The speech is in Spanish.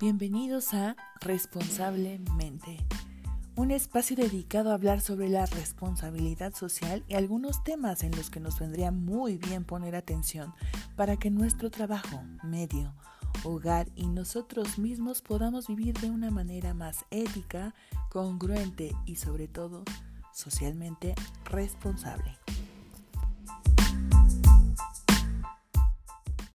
Bienvenidos a Responsablemente, un espacio dedicado a hablar sobre la responsabilidad social y algunos temas en los que nos vendría muy bien poner atención para que nuestro trabajo, medio, hogar y nosotros mismos podamos vivir de una manera más ética, congruente y sobre todo socialmente responsable.